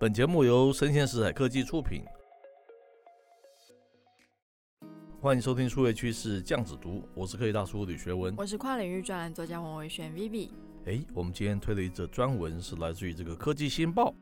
本节目由声鲜时采科技出品，欢迎收听数位趋势酱子读，我是科技大叔李学文，我是跨领域专栏作家王维轩 Vivi。哎，我们今天推的一则专文是来自于这个科技新报，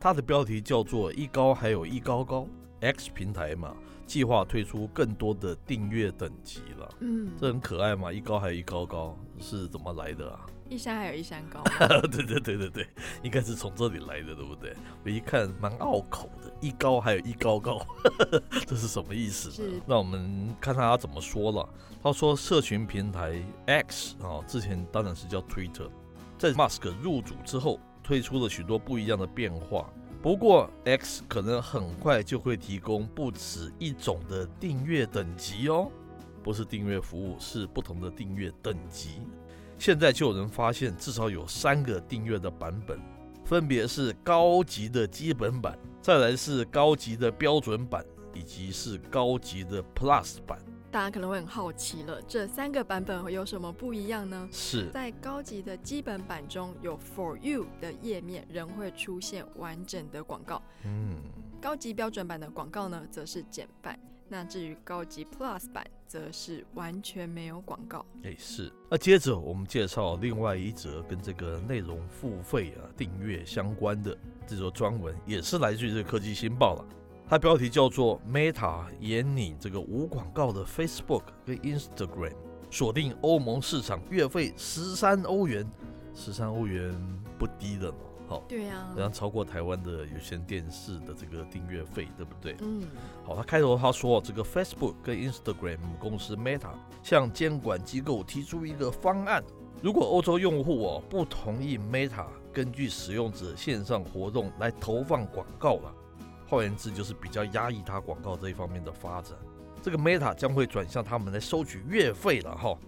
它的标题叫做“一高还有一高高 ”，X 平台嘛。计划推出更多的订阅等级了，嗯，这很可爱嘛，一高还有一高高是怎么来的啊？一山还有一山高，对对对对对，应该是从这里来的，对不对？我一看蛮拗口的，一高还有一高高，这是什么意思那我们看看他怎么说了。他说，社群平台 X 啊，之前当然是叫 Twitter，在 Musk 入主之后，推出了许多不一样的变化。不过，X 可能很快就会提供不止一种的订阅等级哦，不是订阅服务，是不同的订阅等级。现在就有人发现，至少有三个订阅的版本，分别是高级的基本版，再来是高级的标准版，以及是高级的 Plus 版。大家可能会很好奇了，这三个版本有什么不一样呢？是在高级的基本版中有 For You 的页面仍会出现完整的广告，嗯，高级标准版的广告呢，则是简版。那至于高级 Plus 版，则是完全没有广告。哎，是。那接着我们介绍另外一则跟这个内容付费啊订阅相关的这则专文，也是来自于这个科技新报了。它标题叫做 “Meta 引领这个无广告的 Facebook 跟 Instagram 锁定欧盟市场，月费十三欧元，十三欧元不低的呢。好，对呀，好像超过台湾的有线电视的这个订阅费，对不对？嗯，好，他开头他说这个 Facebook 跟 Instagram 公司 Meta 向监管机构提出一个方案，如果欧洲用户哦不同意 Meta 根据使用者线上活动来投放广告了。换言之，就是比较压抑它广告这一方面的发展。这个 Meta 将会转向他们来收取月费了哈。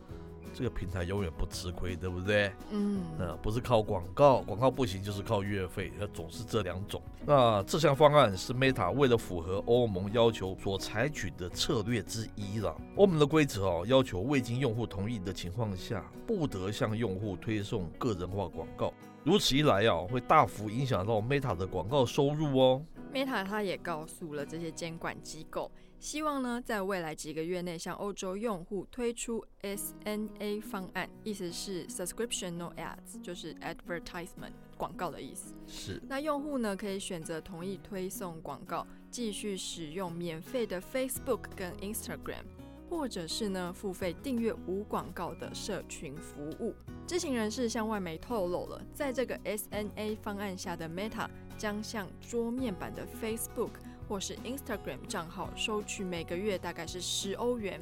这个平台永远不吃亏，对不对？嗯，呃，不是靠广告，广告不行，就是靠月费，那总是这两种。那这项方案是 Meta 为了符合欧盟要求所采取的策略之一了。欧盟的规则哦，要求未经用户同意的情况下，不得向用户推送个人化广告。如此一来啊，会大幅影响到 Meta 的广告收入哦。Meta 他也告诉了这些监管机构，希望呢在未来几个月内向欧洲用户推出 SNA 方案，意思是 Subscription No Ads，就是 Advertisement 广告的意思。是。那用户呢可以选择同意推送广告，继续使用免费的 Facebook 跟 Instagram，或者是呢付费订阅无广告的社群服务。知情人士向外媒透露了，在这个 SNA 方案下的 Meta。将向桌面版的 Facebook 或是 Instagram 账号收取每个月大概是十欧元，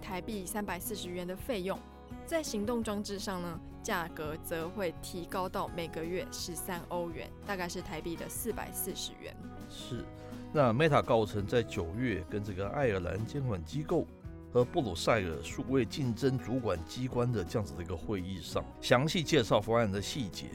台币三百四十元的费用。在行动装置上呢，价格则会提高到每个月十三欧元，大概是台币的四百四十元。是。那 Meta 告称，在九月跟这个爱尔兰监管机构和布鲁塞尔数位竞争主管机关的这样子的一个会议上，详细介绍方案的细节。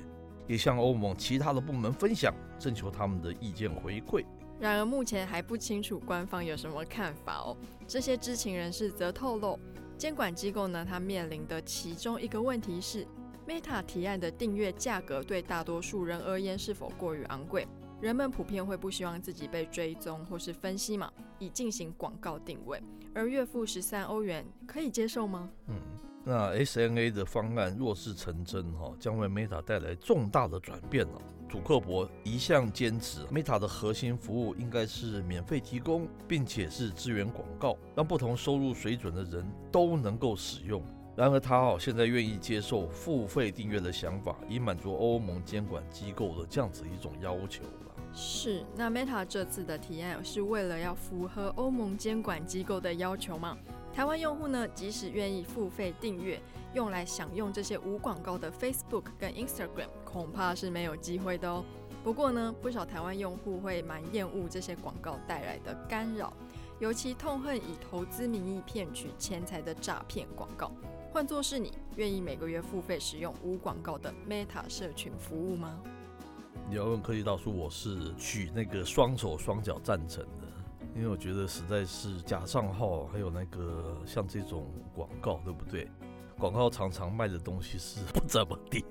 也向欧盟其他的部门分享，征求他们的意见回馈。然而目前还不清楚官方有什么看法哦。这些知情人士则透露，监管机构呢，它面临的其中一个问题是，Meta 提案的订阅价格对大多数人而言是否过于昂贵？人们普遍会不希望自己被追踪或是分析嘛，以进行广告定位。而月付十三欧元可以接受吗？嗯。那 SNA 的方案若是成真哈，将为 Meta 带来重大的转变了。祖克伯一向坚持，Meta 的核心服务应该是免费提供，并且是支援广告，让不同收入水准的人都能够使用。然而，他哦现在愿意接受付费订阅的想法，以满足欧盟监管机构的这样子一种要求。是，那 Meta 这次的提案是为了要符合欧盟监管机构的要求吗？台湾用户呢，即使愿意付费订阅，用来享用这些无广告的 Facebook 跟 Instagram，恐怕是没有机会的哦。不过呢，不少台湾用户会蛮厌恶这些广告带来的干扰，尤其痛恨以投资名义骗取钱财的诈骗广告。换作是你，愿意每个月付费使用无广告的 Meta 社群服务吗？你要问科技大叔，我是举那个双手双脚赞成的。因为我觉得实在是假账号，还有那个像这种广告，对不对？广告常常卖的东西是不怎么地，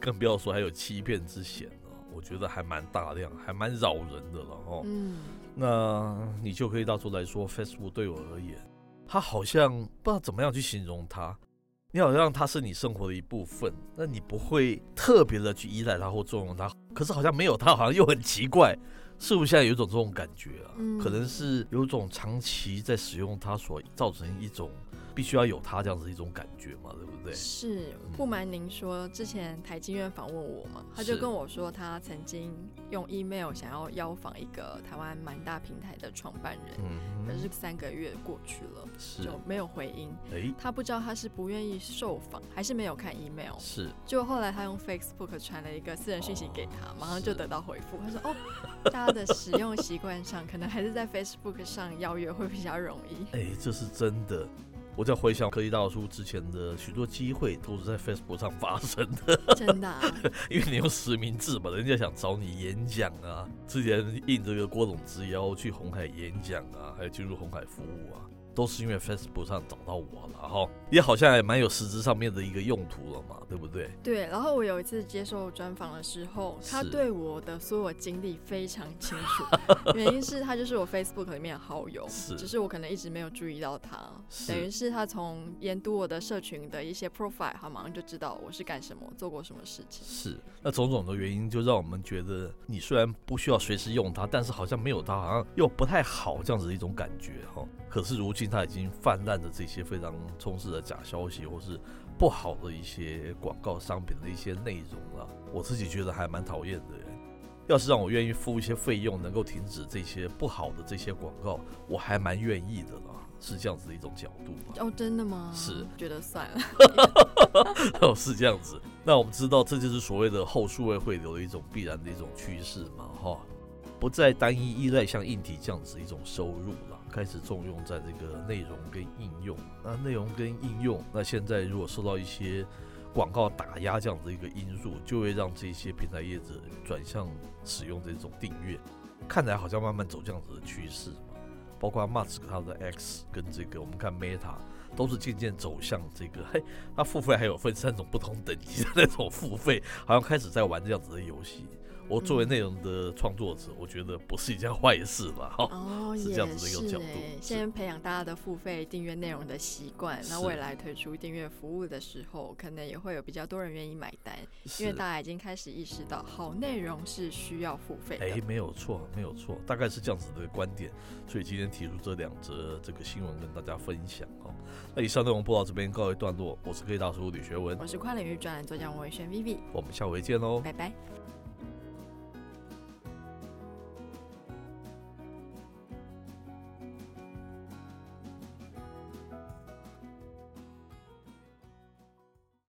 更不要说还有欺骗之嫌呢。我觉得还蛮大量，还蛮扰人的了哦。嗯，那你就可以到时候来说，Facebook 对我而言，它好像不知道怎么样去形容它。你好像它是你生活的一部分，那你不会特别的去依赖它或纵容它，可是好像没有它，好像又很奇怪。是不是现在有一种这种感觉啊？嗯，可能是有一种长期在使用它所造成一种必须要有他这样子一种感觉嘛，对不对？是，不瞒您说，之前台经院访问我嘛，他就跟我说，他曾经用 email 想要邀访一个台湾蛮大平台的创办人，嗯，可是三个月过去了，就没有回音。哎，他不知道他是不愿意受访，还是没有看 email。是，就后来他用 Facebook 传了一个私人讯息给他，哦，马上就得到回复。他说：“哦，大家的使用习惯上，可能还是在 Facebook 上邀约会比较容易。”哎，这是真的。我在回想科技大叔之前的许多机会，都是在 Facebook 上发生的。真的啊？因为你用实名制嘛，人家想找你演讲啊，之前应这个郭总之邀去红海演讲啊，还有进入红海服务啊。都是因为 Facebook 上找到我了哈，也好像也蛮有实质上面的一个用途了嘛，对不对？对。然后我有一次接受专访的时候，他对我的所有经历非常清楚，原因是他就是我 Facebook 里面的好友，是，只是我可能一直没有注意到他。等于是他从研读我的社群的一些 profile，他马上就知道我是干什么，做过什么事情。是。那种种的原因就让我们觉得，你虽然不需要随时用它，但是好像没有它，好像又不太好这样子的一种感觉哈。可是如今它已经泛滥的这些非常充斥的假消息，或是不好的一些广告商品的一些内容了，我自己觉得还蛮讨厌的。要是让我愿意付一些费用，能够停止这些不好的这些广告，我还蛮愿意的啦。是这样子的一种角度哦，真的吗？是，觉得算了。哦，是这样子。那我们知道，这就是所谓的后数位汇流的一种必然的一种趋势嘛，哈，不再单一依赖像硬体这样子一种收入了。开始重用在这个内容跟应用，那内容跟应用，那现在如果受到一些广告打压这样的一个因素，就会让这些平台业者转向使用这种订阅，看来好像慢慢走这样子的趋势。包括马斯克他的 X 跟这个我们看 Meta 都是渐渐走向这个，嘿，他付费还有分三种不同等级的那种付费，好像开始在玩这样子的游戏。我作为内容的创作者，我觉得不是一件坏事吧？哈，哦，是这样子的一个角度。先培养大家的付费订阅内容的习惯，那未来推出订阅服务的时候，可能也会有比较多人愿意买单，因为大家已经开始意识到好内容是需要付费的。哎，没有错，没有错，大概是这样子的观点。所以今天提出这两则这个新闻跟大家分享哦。那以上内容播到这边告一段落，我是科技大叔李学文，我是跨领域专栏作家王伟轩 Vivi，我们下回见喽，拜拜。